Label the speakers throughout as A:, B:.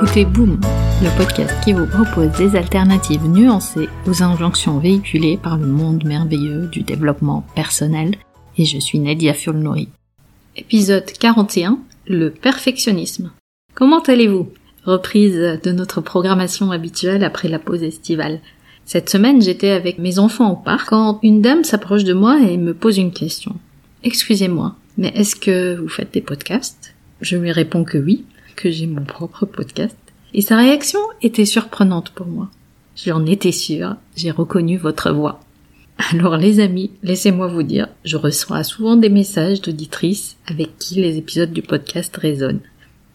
A: écoutez Boom, le podcast qui vous propose des alternatives nuancées aux injonctions véhiculées par le monde merveilleux du développement personnel. Et je suis Nadia Fulnori. Épisode 41, le perfectionnisme. Comment allez-vous? Reprise de notre programmation habituelle après la pause estivale. Cette semaine, j'étais avec mes enfants au parc quand une dame s'approche de moi et me pose une question. Excusez-moi, mais est-ce que vous faites des podcasts? Je lui réponds que oui que j'ai mon propre podcast. Et sa réaction était surprenante pour moi. J'en étais sûre, j'ai reconnu votre voix. Alors les amis, laissez-moi vous dire, je reçois souvent des messages d'auditrices avec qui les épisodes du podcast résonnent.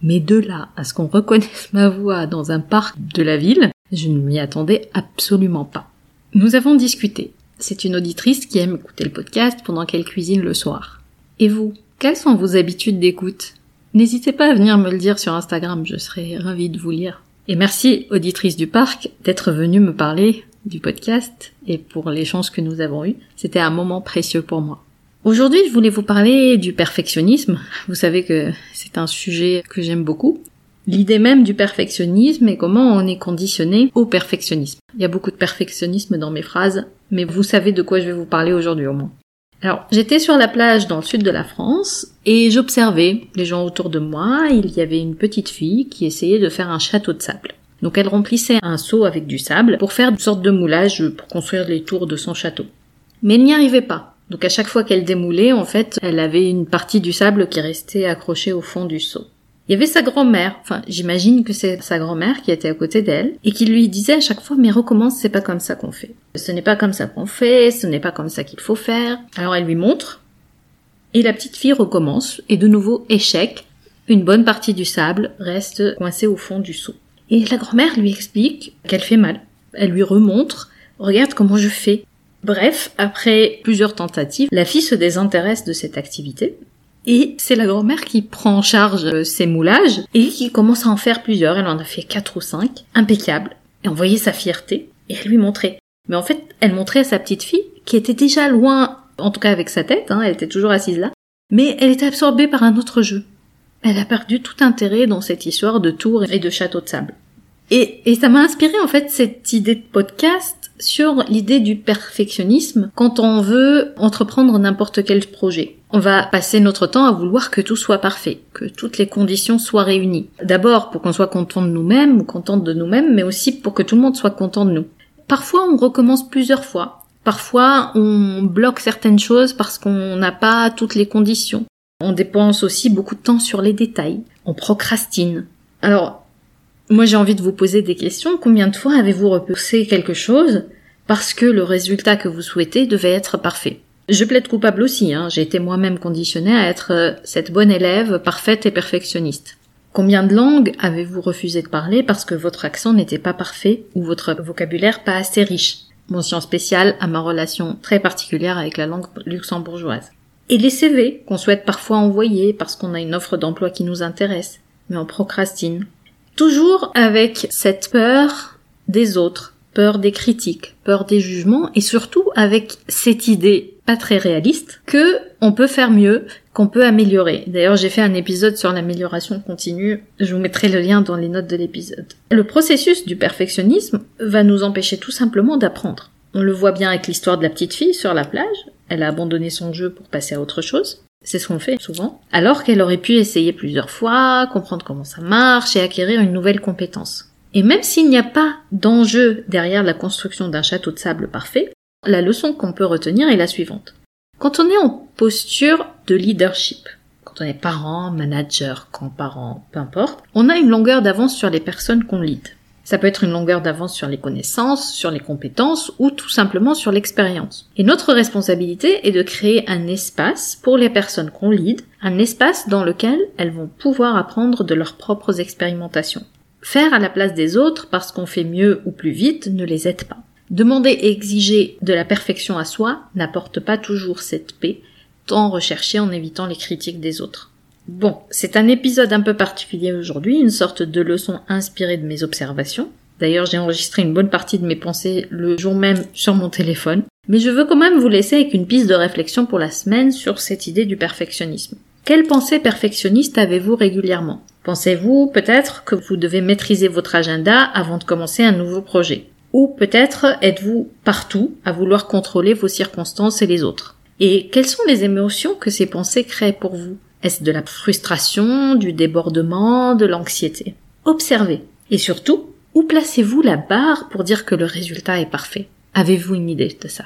A: Mais de là à ce qu'on reconnaisse ma voix dans un parc de la ville, je ne m'y attendais absolument pas. Nous avons discuté. C'est une auditrice qui aime écouter le podcast pendant qu'elle cuisine le soir. Et vous, quelles sont vos habitudes d'écoute? N'hésitez pas à venir me le dire sur Instagram, je serai ravie de vous lire. Et merci, auditrice du parc, d'être venue me parler du podcast et pour les chances que nous avons eues. C'était un moment précieux pour moi. Aujourd'hui, je voulais vous parler du perfectionnisme. Vous savez que c'est un sujet que j'aime beaucoup. L'idée même du perfectionnisme et comment on est conditionné au perfectionnisme. Il y a beaucoup de perfectionnisme dans mes phrases, mais vous savez de quoi je vais vous parler aujourd'hui au moins. Alors, j'étais sur la plage dans le sud de la France et j'observais les gens autour de moi. Il y avait une petite fille qui essayait de faire un château de sable. Donc elle remplissait un seau avec du sable pour faire une sorte de moulage pour construire les tours de son château. Mais elle n'y arrivait pas. Donc à chaque fois qu'elle démoulait, en fait, elle avait une partie du sable qui restait accrochée au fond du seau. Il y avait sa grand-mère, enfin j'imagine que c'est sa grand-mère qui était à côté d'elle, et qui lui disait à chaque fois mais recommence, c'est pas comme ça qu'on fait. Ce n'est pas comme ça qu'on fait, ce n'est pas comme ça qu'il faut faire. Alors elle lui montre, et la petite fille recommence, et de nouveau échec, une bonne partie du sable reste coincée au fond du seau. Et la grand-mère lui explique qu'elle fait mal. Elle lui remontre, regarde comment je fais. Bref, après plusieurs tentatives, la fille se désintéresse de cette activité et c'est la grand-mère qui prend en charge ces moulages et qui commence à en faire plusieurs. Elle en a fait quatre ou cinq, impeccables. Et on voyait sa fierté et lui montrait. Mais en fait, elle montrait à sa petite fille qui était déjà loin, en tout cas avec sa tête, hein, elle était toujours assise là, mais elle était absorbée par un autre jeu. Elle a perdu tout intérêt dans cette histoire de tour et de château de sable. Et, et ça m'a inspiré en fait cette idée de podcast sur l'idée du perfectionnisme quand on veut entreprendre n'importe quel projet. On va passer notre temps à vouloir que tout soit parfait, que toutes les conditions soient réunies. D'abord pour qu'on soit content de nous-mêmes ou contente de nous-mêmes, mais aussi pour que tout le monde soit content de nous. Parfois on recommence plusieurs fois. Parfois on bloque certaines choses parce qu'on n'a pas toutes les conditions. On dépense aussi beaucoup de temps sur les détails. On procrastine. Alors, moi, j'ai envie de vous poser des questions. Combien de fois avez-vous repoussé quelque chose parce que le résultat que vous souhaitez devait être parfait? Je plaide coupable aussi. Hein. J'ai été moi-même conditionnée à être euh, cette bonne élève parfaite et perfectionniste. Combien de langues avez-vous refusé de parler parce que votre accent n'était pas parfait ou votre vocabulaire pas assez riche? Mention spéciale à ma relation très particulière avec la langue luxembourgeoise. Et les CV qu'on souhaite parfois envoyer parce qu'on a une offre d'emploi qui nous intéresse, mais on procrastine Toujours avec cette peur des autres, peur des critiques, peur des jugements et surtout avec cette idée pas très réaliste que on peut faire mieux, qu'on peut améliorer. D'ailleurs, j'ai fait un épisode sur l'amélioration continue, je vous mettrai le lien dans les notes de l'épisode. Le processus du perfectionnisme va nous empêcher tout simplement d'apprendre. On le voit bien avec l'histoire de la petite fille sur la plage, elle a abandonné son jeu pour passer à autre chose. C'est ce qu'on fait souvent. Alors qu'elle aurait pu essayer plusieurs fois, comprendre comment ça marche et acquérir une nouvelle compétence. Et même s'il n'y a pas d'enjeu derrière la construction d'un château de sable parfait, la leçon qu'on peut retenir est la suivante. Quand on est en posture de leadership, quand on est parent, manager, grand-parent, peu importe, on a une longueur d'avance sur les personnes qu'on lead. Ça peut être une longueur d'avance sur les connaissances, sur les compétences ou tout simplement sur l'expérience. Et notre responsabilité est de créer un espace pour les personnes qu'on lead, un espace dans lequel elles vont pouvoir apprendre de leurs propres expérimentations. Faire à la place des autres parce qu'on fait mieux ou plus vite ne les aide pas. Demander et exiger de la perfection à soi n'apporte pas toujours cette paix, tant recherchée en évitant les critiques des autres. Bon, c'est un épisode un peu particulier aujourd'hui, une sorte de leçon inspirée de mes observations. D'ailleurs, j'ai enregistré une bonne partie de mes pensées le jour même sur mon téléphone. Mais je veux quand même vous laisser avec une piste de réflexion pour la semaine sur cette idée du perfectionnisme. Quelles pensées perfectionnistes avez-vous régulièrement? Pensez-vous peut-être que vous devez maîtriser votre agenda avant de commencer un nouveau projet? Ou peut-être êtes-vous partout à vouloir contrôler vos circonstances et les autres? Et quelles sont les émotions que ces pensées créent pour vous? Est-ce de la frustration, du débordement, de l'anxiété? Observez. Et surtout, où placez-vous la barre pour dire que le résultat est parfait? Avez-vous une idée de ça?